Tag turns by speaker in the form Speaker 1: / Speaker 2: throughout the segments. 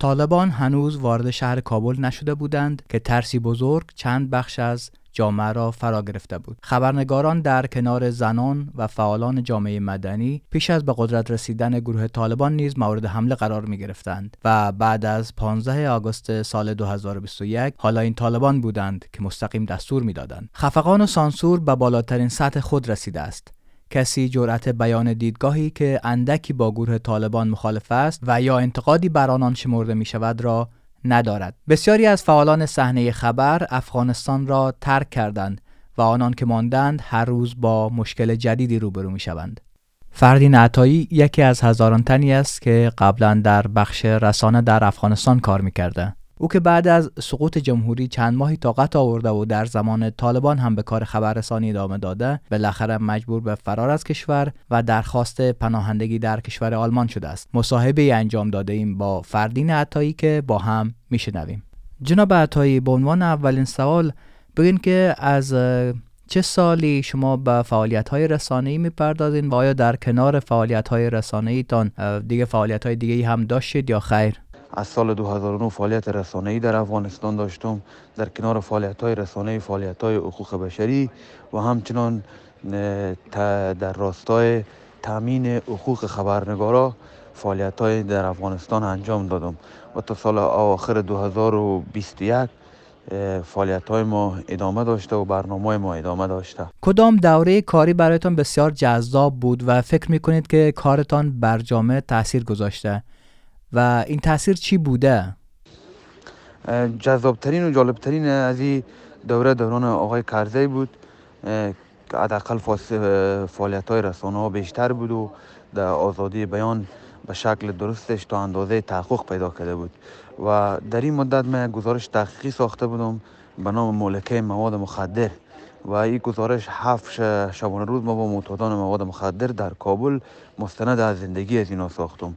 Speaker 1: طالبان هنوز وارد شهر کابل نشده بودند که ترسی بزرگ چند بخش از جامعه را فرا گرفته بود. خبرنگاران در کنار زنان و فعالان جامعه مدنی پیش از به قدرت رسیدن گروه طالبان نیز مورد حمله قرار می گرفتند و بعد از 15 آگوست سال 2021 حالا این طالبان بودند که مستقیم دستور می‌دادند. خفقان و سانسور به بالاترین سطح خود رسیده است. کسی جرأت بیان دیدگاهی که اندکی با گروه طالبان مخالف است و یا انتقادی بر آنان شمرده می شود را ندارد. بسیاری از فعالان صحنه خبر افغانستان را ترک کردند و آنان که ماندند هر روز با مشکل جدیدی روبرو می شوند. فردین عطایی یکی از هزاران تنی است که قبلا در بخش رسانه در افغانستان کار می‌کرده. او که بعد از سقوط جمهوری چند ماهی طاقت آورده و در زمان طالبان هم به کار خبررسانی ادامه داده بالاخره مجبور به فرار از کشور و درخواست پناهندگی در کشور آلمان شده است مصاحبه انجام داده ایم با فردین عطایی که با هم میشنویم جناب عطایی به عنوان اولین سوال بگین که از چه سالی شما به فعالیت های رسانه‌ای می‌پردازین و آیا در کنار فعالیت های رسانه‌ای تان دیگه فعالیت های دیگه هم داشتید یا خیر؟
Speaker 2: از سال 2009 فعالیت رسانه‌ای در افغانستان داشتم. در کنار فعالیت های رسانه‌ای فعالیت های حقوق بشری و همچنان در راستای تامین حقوق خبرنگارا فعالیت های در افغانستان انجام دادم. و تا سال آخر 2021 فعالیت های ما ادامه داشته و برنامه ما ادامه داشته.
Speaker 1: کدام دوره کاری برایتان بسیار جذاب بود و فکر می کنید که کارتان بر جامعه تاثیر گذاشته؟ و این تاثیر چی بوده؟
Speaker 2: جذابترین و جالبترین از این دوره دوران آقای کرزی بود. که حداقل فعالیت های رسانه ها بیشتر بود و در آزادی بیان به شکل درستش تا اندازه تحقق پیدا کرده بود. و در این مدت من گزارش تحقیقی ساخته بودم به نام مولکه مواد مخدر. و این گزارش هفت شبانه روز ما با معتادان مواد مخدر در کابل مستند از زندگی از اینا ساختم.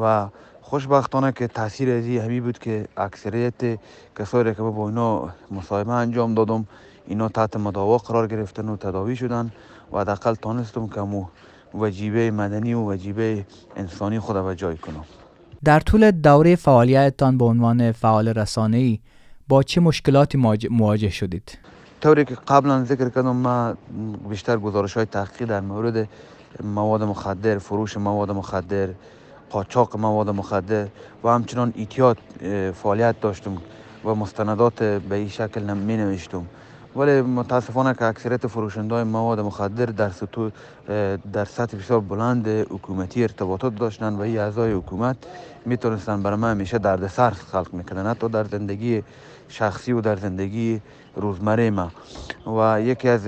Speaker 2: و خوشبختانه که تاثیر از همی بود که اکثریت کسایی که با اینا مصاحبه انجام دادم اینا تحت مداوا قرار گرفتن و تداوی شدن و حداقل تانستم که مو وجیبه مدنی و وجیبه انسانی خود به جای کنم
Speaker 1: در طول دوره فعالیتتان به عنوان فعال رسانه‌ای با چه مشکلاتی مواجه شدید؟
Speaker 2: طوری که قبلا ذکر کردم ما بیشتر گزارش های تحقیقی در مورد مواد مخدر فروش مواد مخدر قاچاق مواد مخدر و همچنان ایتیاد فعالیت داشتم و مستندات به این شکل می نوشتم. ولی متاسفانه که اکثریت فروشنده مواد مخدر در در سطح بسیار بلند حکومتی ارتباطات داشتن و این اعضای حکومت می‌تونستن برای من همیشه دردسر خلق می‌کردن حتی در زندگی شخصی و در زندگی روزمره ما. و یکی از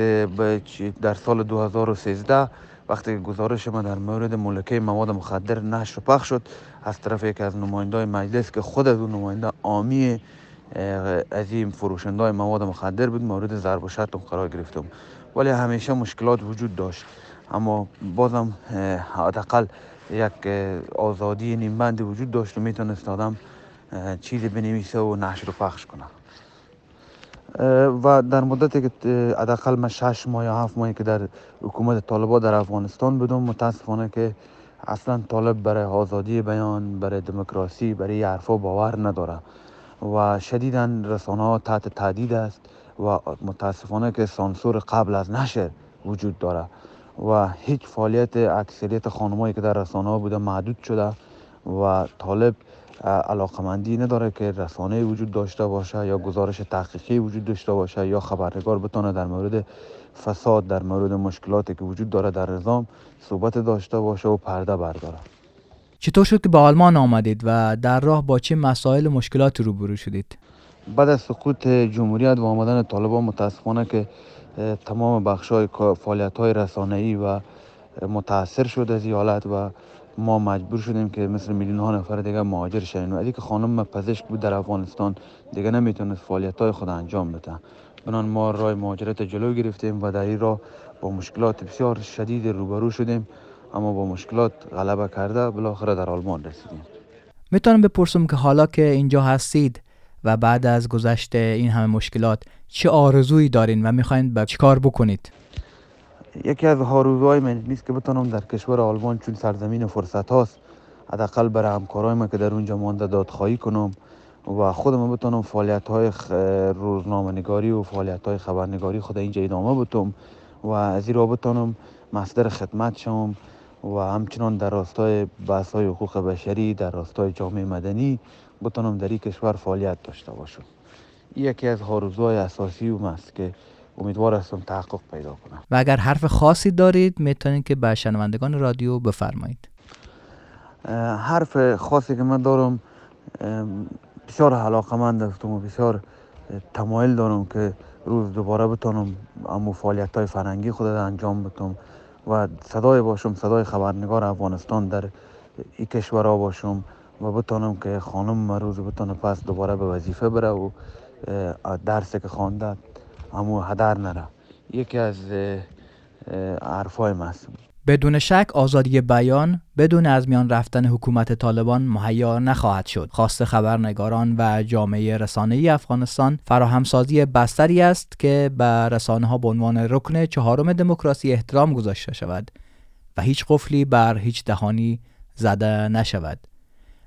Speaker 2: در سال 2013 وقتی گزارش ما در مورد ملکه مواد مخدر نشر و پخش شد از طرف یکی از نماینده مجلس که خود از اون نماینده آمی از این فروشنده مواد مخدر بود مورد ضرب و شتم قرار گرفتم. ولی همیشه مشکلات وجود داشت. اما بازم حداقل یک آزادی نیمبندی وجود داشت و می‌تونست آدم چیزی بنویسه و نشر و پخش کنه و در مدتی که حداقل من شش ماه یا هفت ماهی که در حکومت طالبا در افغانستان بودم متاسفانه که اصلا طالب برای آزادی بیان برای دموکراسی برای حرفا باور نداره و شدیدا رسانه تحت تهدید است و متاسفانه که سانسور قبل از نشر وجود داره و هیچ فعالیت اکثریت خانمایی که در رسانه بوده محدود شده و طالب علاقمندی نداره که رسانه وجود داشته باشه یا گزارش تحقیقی وجود داشته باشه یا خبرنگار بتونه در مورد فساد در مورد مشکلاتی که وجود داره در نظام صحبت داشته باشه و پرده برداره
Speaker 1: چطور شد که به آلمان آمدید و در راه با چه مسائل و مشکلاتی روبرو شدید؟
Speaker 2: بعد از سقوط جمهوریت و آمدن طالبان متاسفانه که تمام بخش های فعالیت های رسانه‌ای و متاثر شد از حالت و ما مجبور شدیم که مثل میلیون ها نفر دیگه مهاجر شدیم و که خانم پزشک بود در افغانستان دیگه نمی‌تونست فعالیت های خود انجام بده. بنان ما رای مهاجرت جلو گرفتیم و در این راه با مشکلات بسیار شدید روبرو شدیم. اما با مشکلات غلبه کرده بالاخره در آلمان رسیدیم.
Speaker 1: می‌تونم بپرسم که حالا که اینجا هستید و بعد از گذشت این همه مشکلات چه آرزویی دارین و می‌خواین به چیکار بکنید؟
Speaker 2: یکی از آرزوهای من نیست که بتونم در کشور آلمان چون سرزمین فرصت هاست حداقل برای همکارای ما که در اونجا مانده دادخواهی کنم و خودم بتونم فعالیت های روزنامه نگاری و فعالیت های خبرنگاری خود اینجا ادامه بتم و از این مصدر خدمت شم و همچنان در راستای بحث های حقوق بشری در راستای جامعه مدنی بتونم در این کشور فعالیت داشته باشم. یکی از آرزوهای اساسی اوم است که امیدوار هستم تحقق پیدا کنم.
Speaker 1: و اگر حرف خاصی دارید می‌تونید که به شنوندگان رادیو بفرمایید.
Speaker 2: حرف خاصی که من دارم بسیار علاقمند هستم و بسیار تمایل دارم که روز دوباره بتونم امو فعالیت های فرنگی خود انجام بتم و صدای باشم صدای خبرنگار افغانستان در این کشورها باشم و بتونم که خانم روز بتونه پس دوباره به وظیفه بره و درسی که خوانده امو هدر نره. یکی از حرفای مست
Speaker 1: بدون شک آزادی بیان بدون از میان رفتن حکومت طالبان مهیا نخواهد شد. خواست خبرنگاران و جامعه رسانه‌ای افغانستان فراهمسازی بستری است که به رسانه ها به عنوان رکن چهارم دموکراسی احترام گذاشته شود و هیچ قفلی بر هیچ دهانی زده نشود.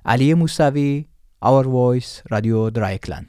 Speaker 1: علی موسوی Our Voice رادیو درایکلند